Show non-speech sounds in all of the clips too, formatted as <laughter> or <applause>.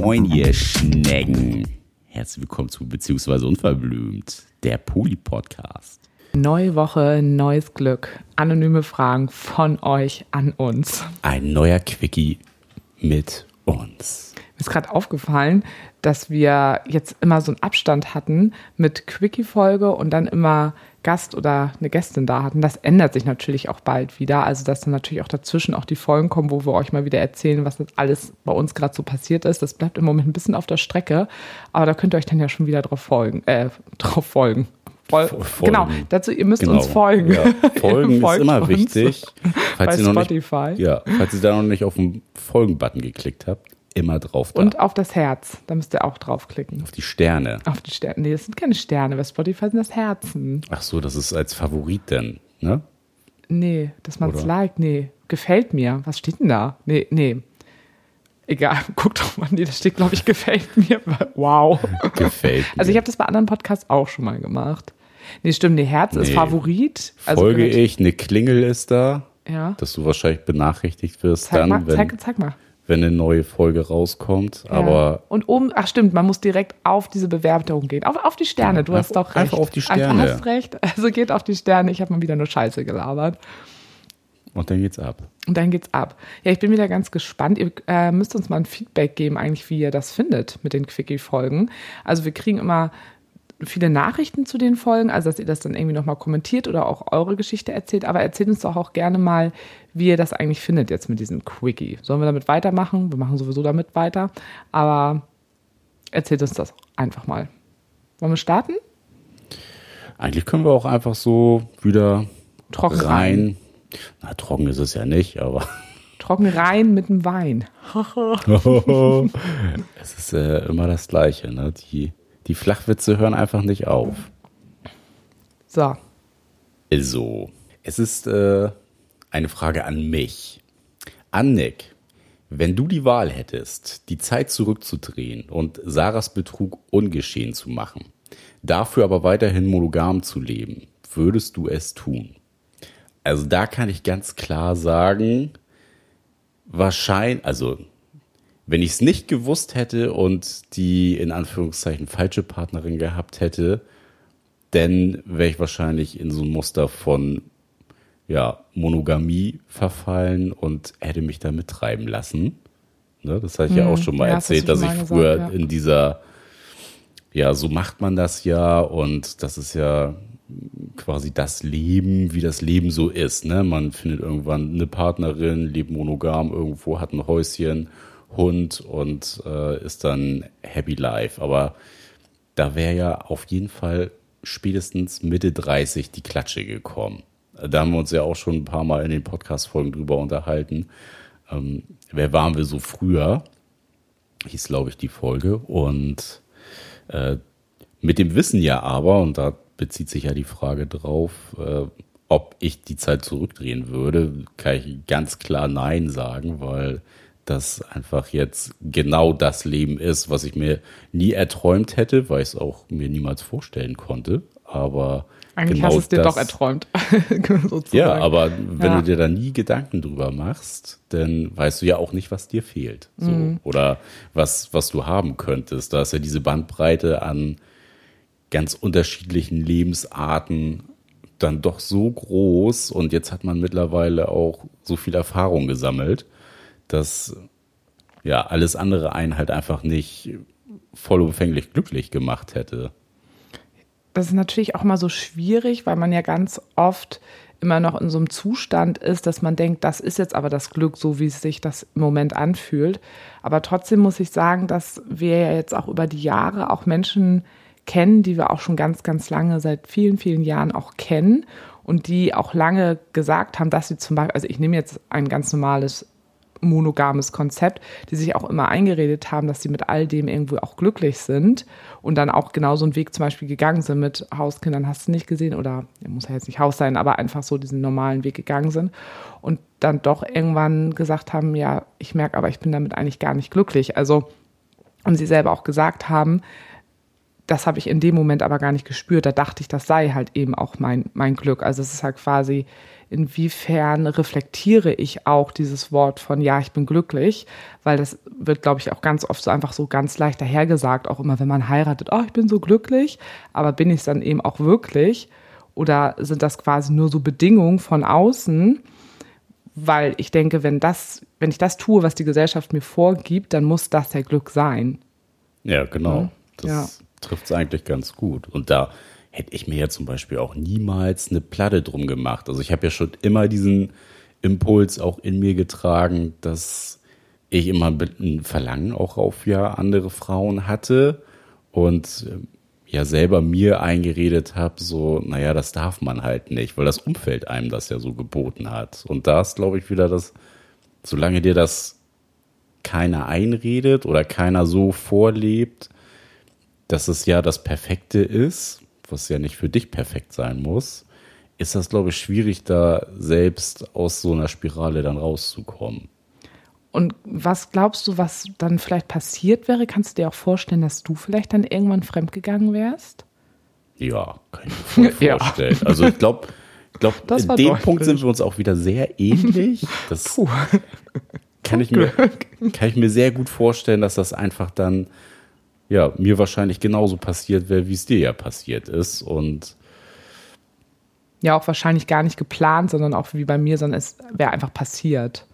Moin, ihr Schnecken. Herzlich willkommen zu Beziehungsweise Unverblümt, der Poli-Podcast. Neue Woche, neues Glück. Anonyme Fragen von euch an uns. Ein neuer Quickie mit uns. Mir ist gerade aufgefallen, dass wir jetzt immer so einen Abstand hatten mit Quickie-Folge und dann immer Gast oder eine Gästin da hatten. Das ändert sich natürlich auch bald wieder. Also, dass dann natürlich auch dazwischen auch die Folgen kommen, wo wir euch mal wieder erzählen, was jetzt alles bei uns gerade so passiert ist. Das bleibt im Moment ein bisschen auf der Strecke. Aber da könnt ihr euch dann ja schon wieder drauf folgen. Äh, <laughs> drauf folgen. Voll, genau, dazu, ihr müsst genau. uns folgen. Ja, <laughs> folgen ist immer wichtig. <laughs> Falls bei Spotify. Nicht, ja, falls ihr da noch nicht auf den Folgen-Button geklickt habt, immer drauf da. Und auf das Herz, da müsst ihr auch draufklicken. Auf die Sterne. Auf die Sterne. Nee, das sind keine Sterne, bei Spotify sind das Herzen. Ach so, das ist als Favorit denn, ne? Nee, dass man es liked. Nee, gefällt mir. Was steht denn da? Nee, nee. Egal, <laughs> guckt doch mal. Nee, das steht, glaube ich, gefällt mir. <laughs> Wow. <laughs> Gefällt mir. Also ich habe das bei anderen Podcasts auch schon mal gemacht. Nee, stimmt, nee, Herz nee. ist Favorit. Also Folge ich, eine Klingel ist da. Ja. Dass du wahrscheinlich benachrichtigt wirst zeig dann, mal, wenn, zeig, zeig mal. Wenn eine neue Folge rauskommt. Ja. Aber Und oben, ach stimmt, man muss direkt auf diese Bewertung gehen. Auf, auf die Sterne, du hast doch recht. einfach auf die Sterne. Du hast recht. Also geht auf die Sterne. Ich habe mal wieder nur Scheiße gelabert. und dann geht's ab. Und dann geht's ab. Ja, ich bin wieder ganz gespannt. Ihr äh, müsst uns mal ein Feedback geben, eigentlich, wie ihr das findet mit den Quickie-Folgen. Also wir kriegen immer viele Nachrichten zu den Folgen, also dass ihr das dann irgendwie nochmal kommentiert oder auch eure Geschichte erzählt. Aber erzählt uns doch auch gerne mal, wie ihr das eigentlich findet jetzt mit diesem Quickie. Sollen wir damit weitermachen? Wir machen sowieso damit weiter. Aber erzählt uns das einfach mal. Wollen wir starten? Eigentlich können wir auch einfach so wieder Trocken rein. rein. Na, trocken ist es ja nicht, aber <laughs> Trocken rein mit dem Wein. <laughs> es ist äh, immer das Gleiche. Ne? Die, die Flachwitze hören einfach nicht auf. So. So, es ist äh, eine Frage an mich. Annick, wenn du die Wahl hättest, die Zeit zurückzudrehen und Sarahs Betrug ungeschehen zu machen, dafür aber weiterhin monogam zu leben, würdest du es tun? Also da kann ich ganz klar sagen, wahrscheinlich, also wenn ich es nicht gewusst hätte und die in Anführungszeichen falsche Partnerin gehabt hätte, dann wäre ich wahrscheinlich in so ein Muster von ja, Monogamie verfallen und hätte mich da mittreiben lassen. Ne, das habe ich ja Hm, auch schon mal ja, erzählt, dass schon ich mal früher gesagt, ja. in dieser, ja, so macht man das ja und das ist ja quasi das Leben, wie das Leben so ist. Ne? Man findet irgendwann eine Partnerin, lebt monogam irgendwo, hat ein Häuschen, Hund und äh, ist dann happy life. Aber da wäre ja auf jeden Fall spätestens Mitte 30 die Klatsche gekommen. Da haben wir uns ja auch schon ein paar Mal in den Podcast-Folgen drüber unterhalten. Ähm, wer waren wir so früher? Hieß, glaube ich, die Folge. Und äh, mit dem Wissen ja aber, und da bezieht sich ja die Frage drauf, äh, ob ich die Zeit zurückdrehen würde, kann ich ganz klar Nein sagen, weil das einfach jetzt genau das Leben ist, was ich mir nie erträumt hätte, weil ich es auch mir niemals vorstellen konnte. Aber Eigentlich genau hast du es dir das, doch erträumt. <laughs> Ja, aber wenn Ja. du dir da nie Gedanken drüber machst, dann weißt du ja auch nicht, was dir fehlt. So. Mhm. Oder was, was du haben könntest. Da ist ja diese Bandbreite an ganz unterschiedlichen Lebensarten dann doch so groß und jetzt hat man mittlerweile auch so viel Erfahrung gesammelt, dass ja alles andere einen halt einfach nicht vollumfänglich glücklich gemacht hätte. das ist natürlich auch mal so schwierig, weil man ja ganz oft immer noch in so einem Zustand ist, dass man denkt, das ist jetzt aber das Glück, so wie es sich das im Moment anfühlt. Aber trotzdem muss ich sagen, dass wir ja jetzt auch über die Jahre auch Menschen kennen, die wir auch schon ganz, ganz lange, seit vielen, vielen Jahren auch kennen und die auch lange gesagt haben, dass sie zum Beispiel, also ich nehme jetzt ein ganz normales monogames Konzept, die sich auch immer eingeredet haben, dass sie mit all dem irgendwo auch glücklich sind und dann auch genau so einen Weg zum Beispiel gegangen sind mit Hauskindern, hast du nicht gesehen oder muss ja jetzt nicht Haus sein, aber einfach so diesen normalen Weg gegangen sind und dann doch irgendwann gesagt haben, ja, ich merke aber, ich bin damit eigentlich gar nicht glücklich. Also und sie selber auch gesagt haben, das habe ich in dem Moment aber gar nicht gespürt. Da dachte ich, das sei halt eben auch mein, mein Glück. Also es ist halt quasi inwiefern reflektiere ich auch dieses Wort von ja, ich bin glücklich, weil das wird, glaube ich, auch ganz oft so einfach so ganz leicht dahergesagt, auch immer, wenn man heiratet, oh, ich bin so glücklich, aber bin ich es dann eben auch wirklich? Oder sind das quasi nur so Bedingungen von außen? Weil ich denke, wenn das, wenn ich das tue, was die Gesellschaft mir vorgibt, dann muss das ja Glück sein. Ja, genau. Mhm. Das Ja. trifft es eigentlich ganz gut. Und da hätte ich mir ja zum Beispiel auch niemals eine Platte drum gemacht. Also ich habe ja schon immer diesen Impuls auch in mir getragen, dass ich immer ein Verlangen auch auf ja andere Frauen hatte und ähm, ja selber mir eingeredet habe, so, naja, das darf man halt nicht, weil das Umfeld einem das ja so geboten hat. Und da ist, glaube ich, wieder das, solange dir das keiner einredet oder keiner so vorlebt, dass es ja das Perfekte ist, was ja nicht für dich perfekt sein muss, ist das, glaube ich, schwierig, da selbst aus so einer Spirale dann rauszukommen. Und was glaubst du, was dann vielleicht passiert wäre? Kannst du dir auch vorstellen, dass du vielleicht dann irgendwann fremdgegangen wärst? Ja, kann ich mir <laughs> Ja. vorstellen. Also ich glaube, ich glaub, in dem. Punkt sind wir uns auch wieder sehr ähnlich. <laughs> Das kann ich, mir, kann ich mir sehr gut vorstellen, dass das einfach dann ja, mir wahrscheinlich genauso passiert wäre, wie es dir ja passiert ist. Und Ja, auch wahrscheinlich gar nicht geplant, sondern auch wie bei mir, sondern es wäre einfach passiert.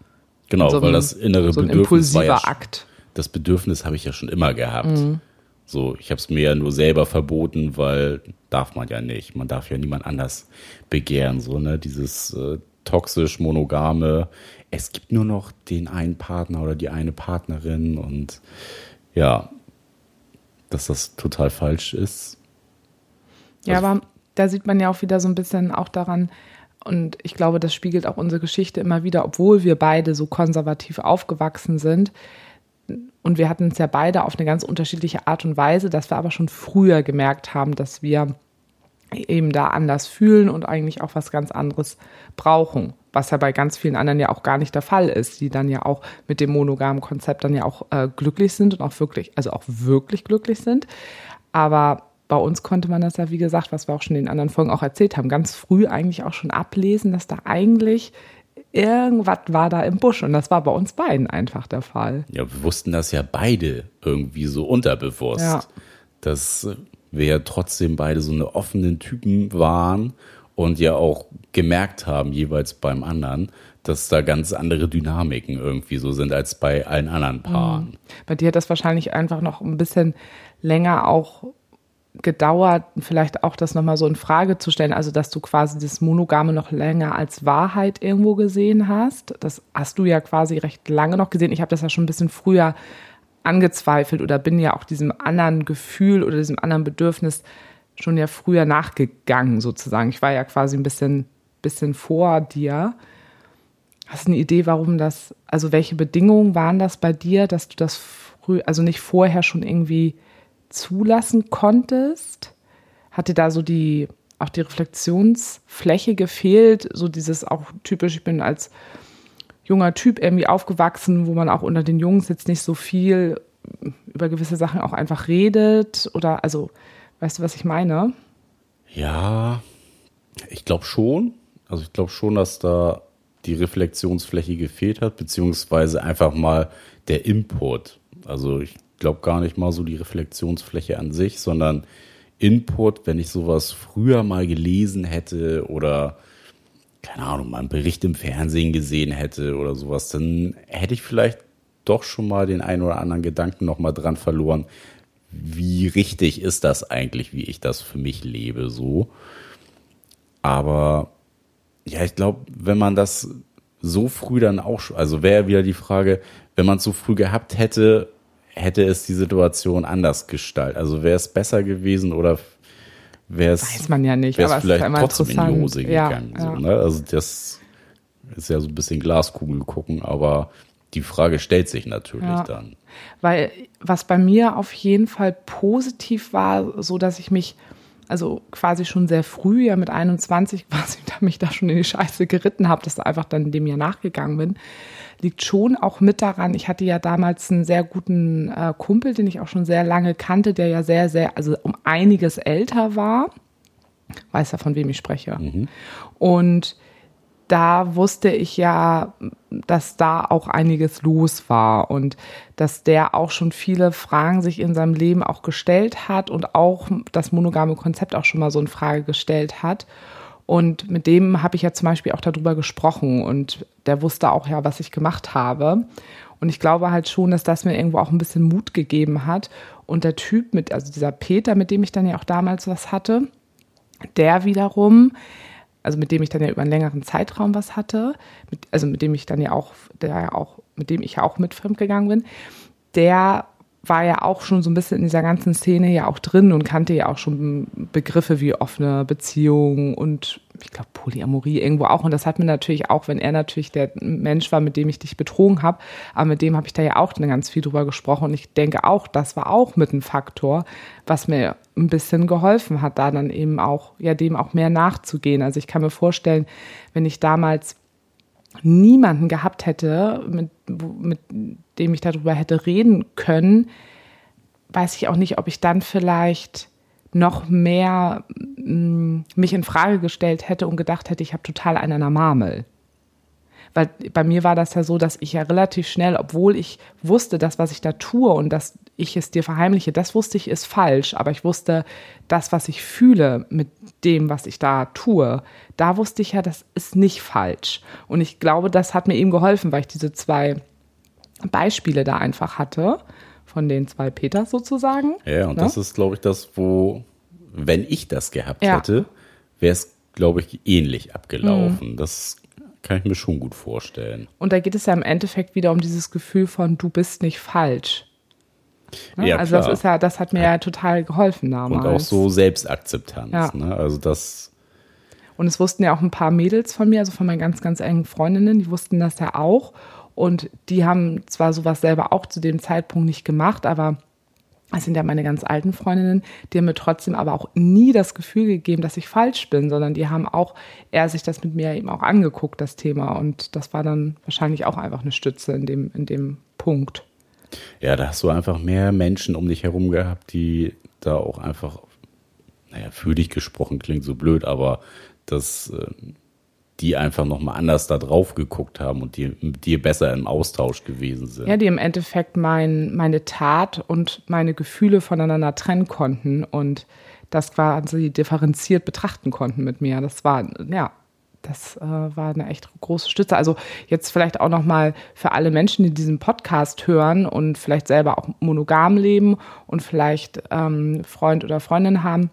genau, so weil ein- das innere so ein Bedürfnis war impulsiver ja Akt. das Bedürfnis habe ich ja schon immer gehabt. Mhm. So, ich habe es mir ja nur selber verboten, weil darf man ja nicht. Man darf ja niemand anders begehren. So, ne, dieses äh, toxisch monogame. Es gibt nur noch den einen Partner oder die eine Partnerin und ja, dass das total falsch ist. Ja, Also- aber da sieht man ja auch wieder so ein bisschen auch daran, und ich glaube, das spiegelt auch unsere Geschichte immer wieder, obwohl wir beide so konservativ aufgewachsen sind. Und wir hatten es ja beide auf eine ganz unterschiedliche Art und Weise, dass wir aber schon früher gemerkt haben, dass wir eben da anders fühlen und eigentlich auch was ganz anderes brauchen. Was ja bei ganz vielen anderen ja auch gar nicht der Fall ist, die dann ja auch mit dem monogamen Konzept dann ja auch äh, glücklich sind und auch wirklich, also auch wirklich glücklich sind. Aber bei uns konnte man das ja, wie gesagt, was wir auch schon in den anderen Folgen auch erzählt haben, ganz früh eigentlich auch schon ablesen, dass da eigentlich irgendwas war da im Busch. Und das war bei uns beiden einfach der Fall. Ja, wir wussten das ja beide irgendwie so unterbewusst, Ja. dass wir ja trotzdem beide so eine offenen Typen waren und ja auch gemerkt haben, jeweils beim anderen, dass da ganz andere Dynamiken irgendwie so sind als bei allen anderen Paaren. Bei dir hat das wahrscheinlich einfach noch ein bisschen länger auch gedauert, vielleicht auch das nochmal so in Frage zu stellen, also dass du quasi das Monogame noch länger als Wahrheit irgendwo gesehen hast. Das hast du ja quasi recht lange noch gesehen. Ich habe das ja schon ein bisschen früher angezweifelt oder bin ja auch diesem anderen Gefühl oder diesem anderen Bedürfnis schon ja früher nachgegangen sozusagen. Ich war ja quasi ein bisschen, bisschen vor dir. Hast du eine Idee, warum das, also welche Bedingungen waren das bei dir, dass du das früh, also nicht vorher schon irgendwie zulassen konntest? Hat dir da so die, auch die Reflexionsfläche gefehlt? So dieses auch typisch, ich bin als junger Typ irgendwie aufgewachsen, wo man auch unter den Jungs jetzt nicht so viel über gewisse Sachen auch einfach redet oder, also, weißt du, was ich meine? Ja, ich glaube schon. Also ich glaube schon, dass da die Reflexionsfläche gefehlt hat, beziehungsweise einfach mal der Input. Also ich glaube gar nicht mal so die Reflexionsfläche an sich, sondern Input, wenn ich sowas früher mal gelesen hätte oder keine Ahnung, mal einen Bericht im Fernsehen gesehen hätte oder sowas, dann hätte ich vielleicht doch schon mal den einen oder anderen Gedanken noch mal dran verloren, wie richtig ist das eigentlich, wie ich das für mich lebe, so. Aber ja, ich glaube, wenn man das so früh dann auch, also wäre wieder die Frage, wenn man es so früh gehabt hätte, hätte es die Situation anders gestaltet. Also wäre es besser gewesen oder wäre es Weiß man ja nicht, aber es ist vielleicht ja immer trotzdem in die. Hose Ja, gegangen. ja. So, ne? Also das ist ja so ein bisschen Glaskugel gucken, aber die Frage stellt sich natürlich Ja. dann. Weil was bei mir auf jeden Fall positiv war, so dass ich mich also quasi schon sehr früh, ja mit 21 <laughs> quasi, da mich da schon in die Scheiße geritten habe, dass ich einfach dann dem ja nachgegangen bin, liegt schon auch mit daran. Ich hatte ja damals einen sehr guten äh, Kumpel, den ich auch schon sehr lange kannte, der ja sehr, sehr, also um einiges älter war. Weiß ja, von wem ich spreche. Und da wusste ich ja, dass da auch einiges los war und dass der auch schon viele Fragen sich in seinem Leben auch gestellt hat und auch das monogame Konzept auch schon mal so in Frage gestellt hat. Und mit dem habe ich ja zum Beispiel auch darüber gesprochen und der wusste auch ja, was ich gemacht habe. Und ich glaube halt schon, dass das mir irgendwo auch ein bisschen Mut gegeben hat. Und der Typ mit, also dieser Peter, mit dem ich dann ja auch damals was hatte, der wiederum, also mit dem ich dann ja über einen längeren Zeitraum was hatte, mit, also mit dem ich dann ja auch, der ja auch, mit dem ich ja auch mit fremdgegangen bin, der war ja auch schon so ein bisschen in dieser ganzen Szene ja auch drin und kannte ja auch schon Begriffe wie offene Beziehung und ich glaube Polyamorie irgendwo auch. Und das hat mir natürlich auch, wenn er natürlich der Mensch war, mit dem ich dich betrogen habe, aber mit dem habe ich da ja auch ganz viel drüber gesprochen. Und ich denke auch, das war auch mit ein Faktor, was mir ein bisschen geholfen hat, da dann eben auch, ja, dem auch mehr nachzugehen. Also ich kann mir vorstellen, wenn ich damals niemanden gehabt hätte, mit, mit dem ich darüber hätte reden können, weiß ich auch nicht, ob ich dann vielleicht noch mehr mh, mm, mich in Frage gestellt hätte und gedacht hätte, ich habe total einen an der Marmel. Weil bei mir war das ja so, dass ich ja relativ schnell, obwohl ich wusste, das, was ich da tue und dass ich es dir verheimliche, das wusste ich ist falsch. Aber ich wusste, das, was ich fühle mit dem, was ich da tue, da wusste ich ja, das ist nicht falsch. Und ich glaube, das hat mir eben geholfen, weil ich diese zwei Beispiele da einfach hatte, von den zwei Peters sozusagen. Ja, und ja? das ist, glaube ich, das, wo, wenn ich das gehabt ja. hätte, wäre es, glaube ich, ähnlich abgelaufen. Mhm. Das kann ich mir schon gut vorstellen. Und da geht es ja im Endeffekt wieder um dieses Gefühl von, du bist nicht falsch. Ne? Ja, also klar. das ist ja, das hat mir ja, ja total geholfen damals. Und auch so Selbstakzeptanz. Ja. Ne? Also das. Und es wussten ja auch ein paar Mädels von mir, also von meinen ganz, ganz engen Freundinnen, die wussten das ja auch. Und die haben zwar sowas selber auch zu dem Zeitpunkt nicht gemacht, aber das sind ja meine ganz alten Freundinnen, die haben mir trotzdem aber auch nie das Gefühl gegeben, dass ich falsch bin, sondern die haben auch eher sich das mit mir eben auch angeguckt, das Thema. Und das war dann wahrscheinlich auch einfach eine Stütze in dem, in dem Punkt. Ja, da hast du einfach mehr Menschen um dich herum gehabt, die da auch einfach, naja, für dich gesprochen klingt so blöd, aber das äh, die einfach nochmal anders da drauf geguckt haben und die mit dir besser im Austausch gewesen sind. Ja, die im Endeffekt mein, meine Tat und meine Gefühle voneinander trennen konnten und das quasi differenziert betrachten konnten mit mir. Das war, ja, das äh, war eine echt große Stütze. Also jetzt vielleicht auch nochmal für alle Menschen, die diesen Podcast hören und vielleicht selber auch monogam leben und vielleicht ähm, Freund oder Freundin haben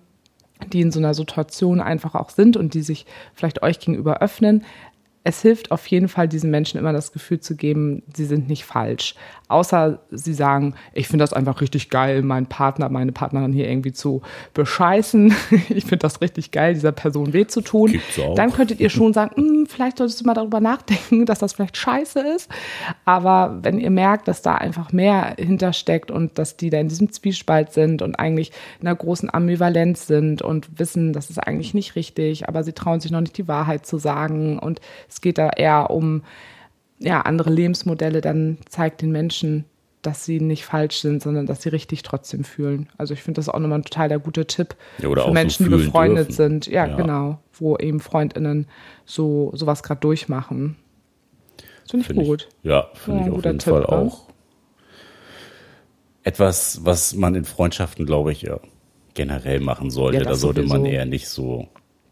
die in so einer Situation einfach auch sind und die sich vielleicht euch gegenüber öffnen. Es hilft auf jeden Fall, diesen Menschen immer das Gefühl zu geben, sie sind nicht falsch außer sie sagen, ich finde das einfach richtig geil, meinen Partner, meine Partnerin hier irgendwie zu bescheißen. <laughs> ich finde das richtig geil, dieser Person weh zu tun. Dann könntet ihr schon sagen, <laughs> vielleicht solltest du mal darüber nachdenken, <laughs> dass das vielleicht scheiße ist. Aber wenn ihr merkt, dass da einfach mehr hintersteckt und dass die da in diesem Zwiespalt sind und eigentlich in einer großen Ambivalenz sind und wissen, das ist eigentlich nicht richtig, aber sie trauen sich noch nicht die Wahrheit zu sagen und es geht da eher um ja, andere Lebensmodelle, dann zeigt den Menschen, dass sie nicht falsch sind, sondern dass sie richtig trotzdem fühlen. Also ich finde das auch nochmal ein total der gute Tipp ja, für Menschen, so die befreundet dürfen. sind. Ja, ja, genau, wo eben FreundInnen so sowas gerade durchmachen. Finde ich find gut. Ich, ja, finde ja, ich auf jeden Tipp, Fall ne? auch. Etwas, was man in Freundschaften, glaube ich, ja generell machen sollte. da sollte sowieso. man eher nicht so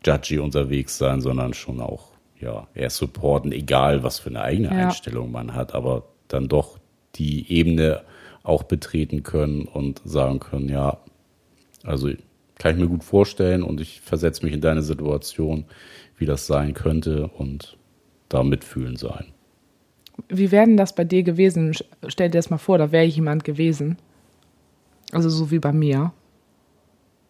judgy unterwegs sein, sondern schon auch ja, eher supporten, egal was für eine eigene. Einstellung man hat, aber dann doch die Ebene auch betreten können und sagen können, ja, also kann ich mir gut vorstellen und ich versetze mich in deine Situation, wie das sein könnte und da mitfühlen sein. Wie wäre denn das bei dir gewesen? Stell dir das mal vor, da wäre jemand gewesen. Also so wie bei mir.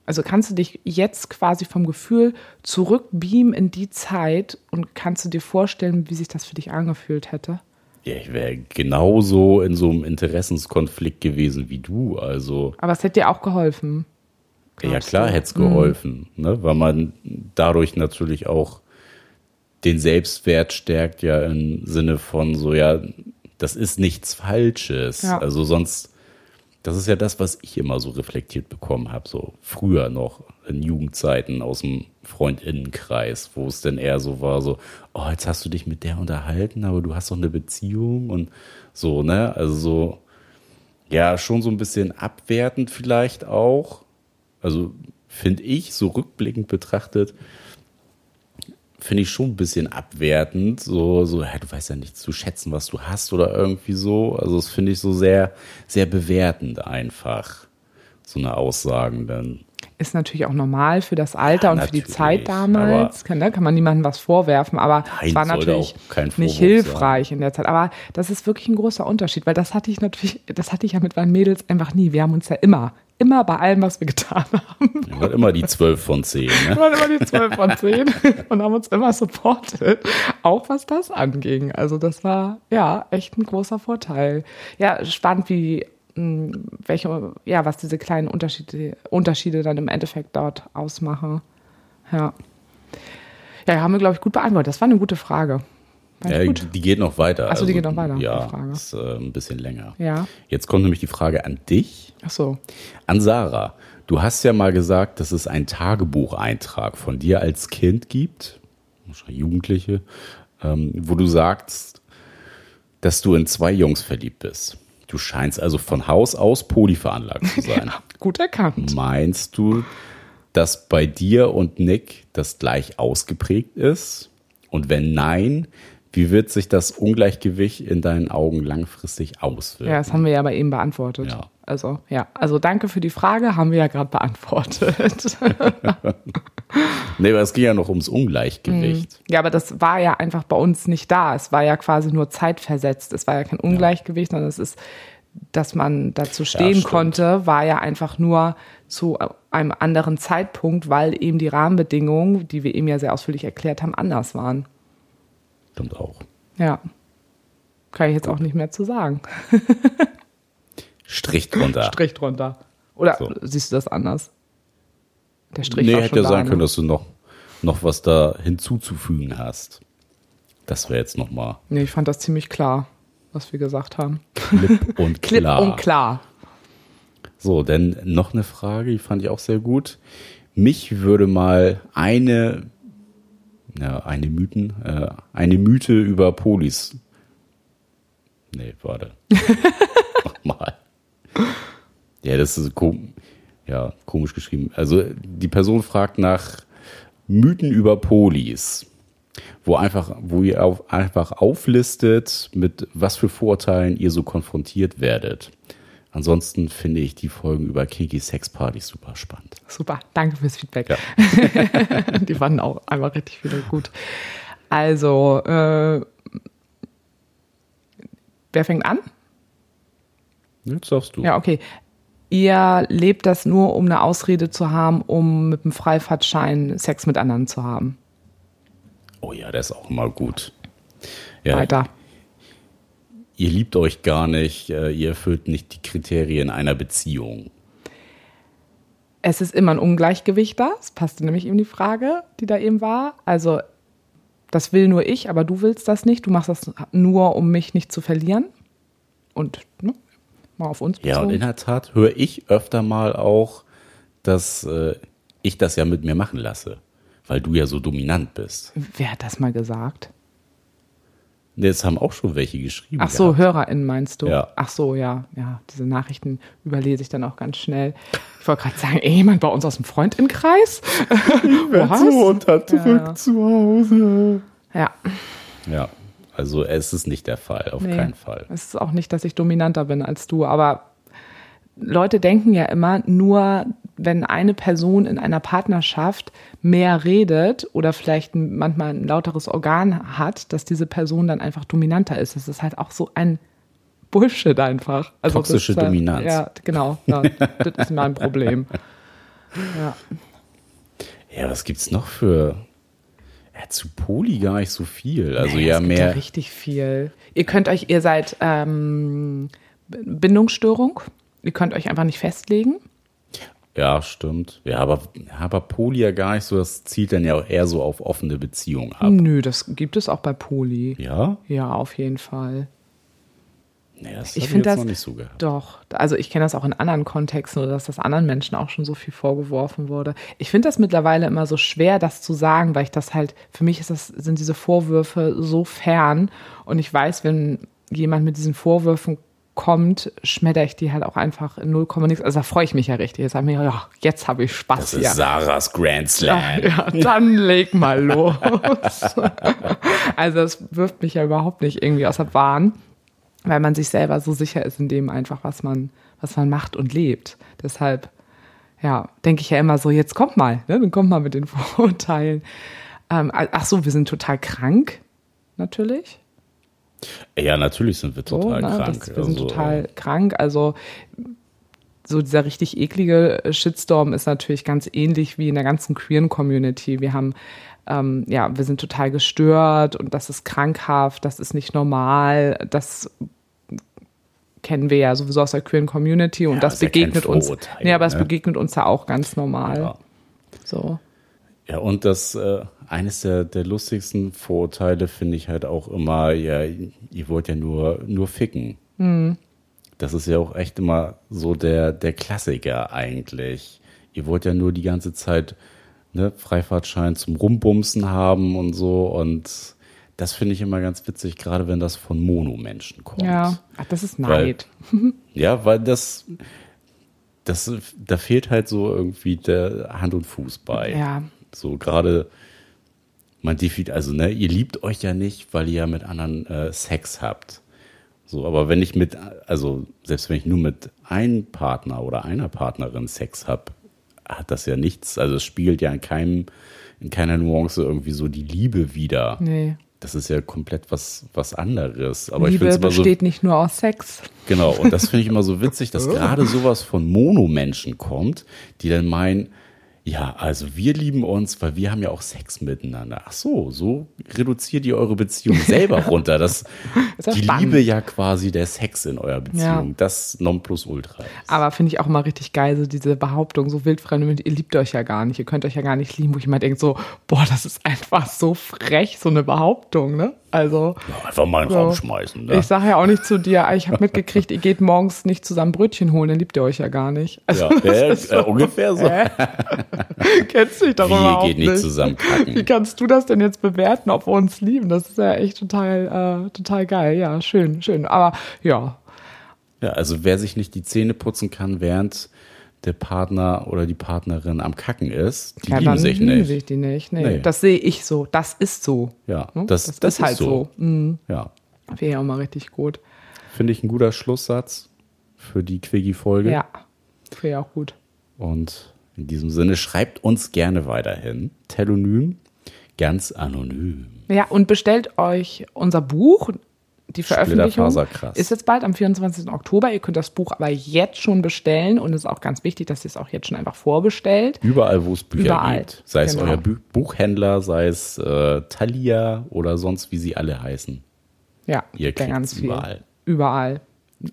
Also kannst du dich jetzt quasi vom Gefühl zurückbeamen in die Zeit und kannst du dir vorstellen, wie sich das für dich angefühlt hätte? Ja, ich wäre genauso in so einem Interessenskonflikt gewesen wie du. Also. Aber es hätte dir auch geholfen. Ja, klar hätte es geholfen, mhm. ne? weil man dadurch natürlich auch den Selbstwert stärkt, ja im Sinne von so, ja, das ist nichts Falsches. Ja. Also sonst Das ist ja das, was ich immer so reflektiert bekommen habe, so früher noch in Jugendzeiten aus dem Freundinnenkreis, wo es dann eher so war, so, oh, jetzt hast du dich mit der unterhalten, aber du hast doch eine Beziehung und so, ne? Also so, ja, schon so ein bisschen abwertend vielleicht auch. Also finde ich, so rückblickend betrachtet, finde ich schon ein bisschen abwertend. So, so, ja, du weißt ja nicht zu schätzen, was du hast oder irgendwie so. Also, das finde ich so sehr, sehr bewertend einfach. So eine Aussagen dann. Ist natürlich auch normal für das Alter ja, und für die Zeit damals. Kann, da kann man niemandem was vorwerfen, aber es war natürlich nicht hilfreich sein. in der Zeit. Aber das ist wirklich ein großer Unterschied, weil das hatte ich natürlich, das hatte ich ja mit meinen Mädels einfach nie. Wir haben uns ja immer immer bei allem, was wir getan haben. Wir waren immer die 12 von 10. Ne? Wir waren immer die 12 von 10 <laughs> und haben uns immer supportet, auch was das anging. Also das war ja echt ein großer Vorteil. Ja, spannend, wie hm, welche, ja, was diese kleinen Unterschiede, Unterschiede dann im Endeffekt dort ausmachen. Ja. Ja, haben wir, glaube ich, gut beantwortet. Das war eine gute Frage. Ja, die geht noch weiter. Achso, die also, geht noch weiter. Ja, ist äh, ein bisschen länger. Ja. Jetzt kommt nämlich die Frage an dich. Ach so. An Sarah. Du hast ja mal gesagt, dass es einen Tagebucheintrag von dir als Kind gibt, Jugendliche, ähm, wo du sagst, dass du in zwei Jungs verliebt bist. Du scheinst also von Haus aus polyveranlagt zu <laughs> sein. ja, gut erkannt. Meinst du, dass bei dir und Nick das gleich ausgeprägt ist? Und wenn nein, wie wird sich das Ungleichgewicht in deinen Augen langfristig auswirken? Ja, das haben wir ja aber eben beantwortet. Ja. Also, ja, also danke für die Frage, haben wir ja gerade beantwortet. <laughs> nee, aber es ging ja noch ums Ungleichgewicht. Mhm. Ja, aber das war ja einfach bei uns nicht da. Es war ja quasi nur zeitversetzt. Es war ja kein Ungleichgewicht, sondern es ist, dass man dazu stehen ja, konnte, war ja einfach nur zu einem anderen Zeitpunkt, weil eben die Rahmenbedingungen, die wir eben ja sehr ausführlich erklärt haben, anders waren. Stimmt auch. Ja. Kann ich jetzt auch nicht mehr zu sagen. Strich drunter. <laughs> Strich drunter. Oder so. siehst du das anders? Der Strich nee, hätte ja sein ne? können, dass du noch, noch was da hinzuzufügen hast. Das wäre jetzt nochmal. Nee, ich fand das ziemlich klar, was wir gesagt haben. Klipp und <laughs> klar. Klipp und klar. So, denn noch eine Frage, die fand ich auch sehr gut. Mich würde mal eine ja, eine Mythen, äh, eine Mythe über Polis. Nee, warte. <laughs> Nochmal. Ja, das ist kom ja, komisch geschrieben. Also die Person fragt nach Mythen über Polis, wo einfach, wo ihr auf, einfach auflistet, mit was für Vorteilen ihr so konfrontiert werdet. Ansonsten finde ich die Folgen über Kiki Sexpartys super spannend. Super, danke fürs Feedback. Ja. <laughs> die fanden auch einfach richtig viele gut. Also, äh, wer fängt an? Jetzt darfst du. Ja, okay. Ihr lebt das nur, um eine Ausrede zu haben, um mit einem Freifahrtschein Sex mit anderen zu haben. Oh ja, das ist auch immer gut. Ja, Weiter ihr liebt euch gar nicht, äh, ihr erfüllt nicht die Kriterien einer Beziehung. Es ist immer ein Ungleichgewicht da. Es passte nämlich eben die Frage, die da eben war. Also, das will nur ich, aber du willst das nicht. Du machst das nur, um mich nicht zu verlieren. Und ne, mal auf uns bezogen. Ja, und in der Tat höre ich öfter mal auch, dass äh, ich das ja mit mir machen lasse, weil du ja so dominant bist. Wer hat das mal gesagt? Das haben auch schon welche geschrieben. Ach so, gehabt. HörerInnen meinst du? Ja. Ach so, ja. Ja, diese Nachrichten überlese ich dann auch ganz schnell. Ich wollte gerade sagen, ey, jemand bei uns aus dem Freundinnenkreis? Ich werde so unterdrückt ja. zu Hause. Ja. Ja, also es ist nicht der Fall, auf nee, keinen Fall. Es ist auch nicht, dass ich dominanter bin als du, aber Leute denken ja immer, nur wenn eine Person in einer Partnerschaft mehr redet oder vielleicht manchmal ein lauteres Organ hat, dass diese Person dann einfach dominanter ist. Das ist halt auch so ein Bullshit einfach. Also Toxische das, Dominanz. Ja, genau. Ja, das ist mein Problem. <laughs> Ja. Ja, was gibt's noch für ja, zu Poli gar nicht so viel. Also nee, ja mehr. Ja richtig viel. Ihr könnt euch, ihr seid ähm, Bindungsstörung. Ihr könnt euch einfach nicht festlegen. Ja, stimmt. Ja, aber, aber Poli ja gar nicht so, das zielt dann ja auch eher so auf offene Beziehungen ab. Nö, das gibt es auch bei Poli. Ja? Ja, auf jeden Fall. Nee, das Ich finde das noch nicht so gehabt. doch. Also ich kenne das auch in anderen Kontexten oder dass das anderen Menschen auch schon so viel vorgeworfen wurde. Ich finde das mittlerweile immer so schwer, das zu sagen, weil ich das halt für mich ist das sind diese Vorwürfe so fern und ich weiß, wenn jemand mit diesen Vorwürfen kommt, schmetter ich die halt auch einfach in 0, nichts. Also da freue ich mich ja richtig. Jetzt sagen wir, ja, jetzt habe ich Spaß Das ist hier. Sarahs Grand <laughs> Slam. Ja, dann leg mal los. <laughs> also das wirft mich ja überhaupt nicht irgendwie aus der Bahn, weil man sich selber so sicher ist in dem einfach, was man, was man macht und lebt. Deshalb, ja, denke ich ja immer so, jetzt kommt mal, ne? dann kommt mal mit den <laughs> Vorurteilen. Ähm, ach so, wir sind total krank, natürlich. Ja, natürlich sind wir total so, ne? krank. Das, wir sind Also, total krank. Also so dieser richtig eklige Shitstorm ist natürlich ganz ähnlich wie in der ganzen queeren Community. Wir haben ähm, ja, wir sind total gestört und das ist krankhaft, das ist nicht normal, das kennen wir ja sowieso aus der queeren Community und Ja, das ja kein begegnet uns. Vorurteil, Nee, aber es ne? begegnet uns ja auch ganz normal. Ja. So. Ja, und das äh, eines der, der lustigsten Vorurteile finde ich halt auch immer, ja, ihr wollt ja nur, nur ficken. Hm. Das ist ja auch echt immer so der, der Klassiker eigentlich. Ihr wollt ja nur die ganze Zeit ne, Freifahrtschein zum Rumbumsen haben und so. Und das finde ich immer ganz witzig, gerade wenn das von Monomenschen kommt. Ja, Ach, das ist Weil- Neid. <laughs> <laughs> Ja, weil das, das, da fehlt halt so irgendwie der Hand und Fuß bei. Ja. So gerade, man definiert, also ne, ihr liebt euch ja nicht, weil ihr ja mit anderen äh, Sex habt. So, aber wenn ich mit, also selbst wenn ich nur mit einem Partner oder einer Partnerin Sex habe, hat das ja nichts, also es spiegelt ja in keinem, in keiner Nuance irgendwie so die Liebe wieder. Nee. Das ist ja komplett was, was anderes. Aber ich Liebe finde es immer so, besteht nicht nur aus Sex. Genau, und das finde ich immer so witzig, dass <laughs> gerade sowas von Monomenschen kommt, die dann meinen, ja, also wir lieben uns, weil wir haben ja auch Sex miteinander. Ach so, so reduziert ihr eure Beziehung <laughs> selber runter. Das, Ist ja die spannend. Liebe ja quasi der Sex in eurer Beziehung. Ja. Das Nonplusultra. ist. Aber finde ich auch immer richtig geil, so diese Behauptung, so wildfremde, ihr liebt euch ja gar nicht, ihr könnt euch ja gar nicht lieben, wo ich immer denke so, boah, das ist einfach so frech, so eine Behauptung, ne? Also, Ja, einfach mal in den so. Raum schmeißen. Ne? ich sage ja auch nicht zu dir, ich habe mitgekriegt, ihr geht morgens nicht zusammen Brötchen holen, dann liebt ihr euch ja gar nicht. Also, ja, das ist äh, ungefähr so. Hä? <laughs> Kennst dich doch Wie, ihr geht nicht nicht. zusammen Wie kannst du das denn jetzt bewerten, ob wir uns lieben? Das ist ja echt total, äh, total geil. Ja, schön, schön. Aber ja, Ja, also wer sich nicht die Zähne putzen kann, während der Partner oder die Partnerin am Kacken ist, die ja, lieben sich lieben nicht. sich die nicht. Nee, Nee. das sehe ich so. Das ist so. Ja, Ne? das, das, das ist halt so. Mhm. Ja, Wäre ja auch mal richtig gut. finde ich ein guter Schlusssatz für die Quiggy-Folge. Ja, wäre auch gut. Und in diesem Sinne schreibt uns gerne weiterhin. Telonym, ganz anonym. Ja, und bestellt euch unser Buch. Die Veröffentlichung ist jetzt bald am 24. Oktober. Ihr könnt das Buch aber jetzt schon bestellen und es ist auch ganz wichtig, dass ihr es auch jetzt schon einfach vorbestellt. Überall, wo es Bücher Überall, gibt. Sei es genau. euer Bu Buchhändler, sei es äh, Thalia oder sonst wie sie alle heißen. Ja, Ihr der kriegt's ganz viel. überall. Überall.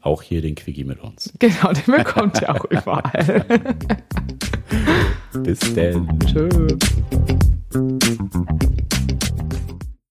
Auch hier den Quickie mit uns. <laughs> Genau, den bekommt ihr auch überall. Bis denn. Tschö.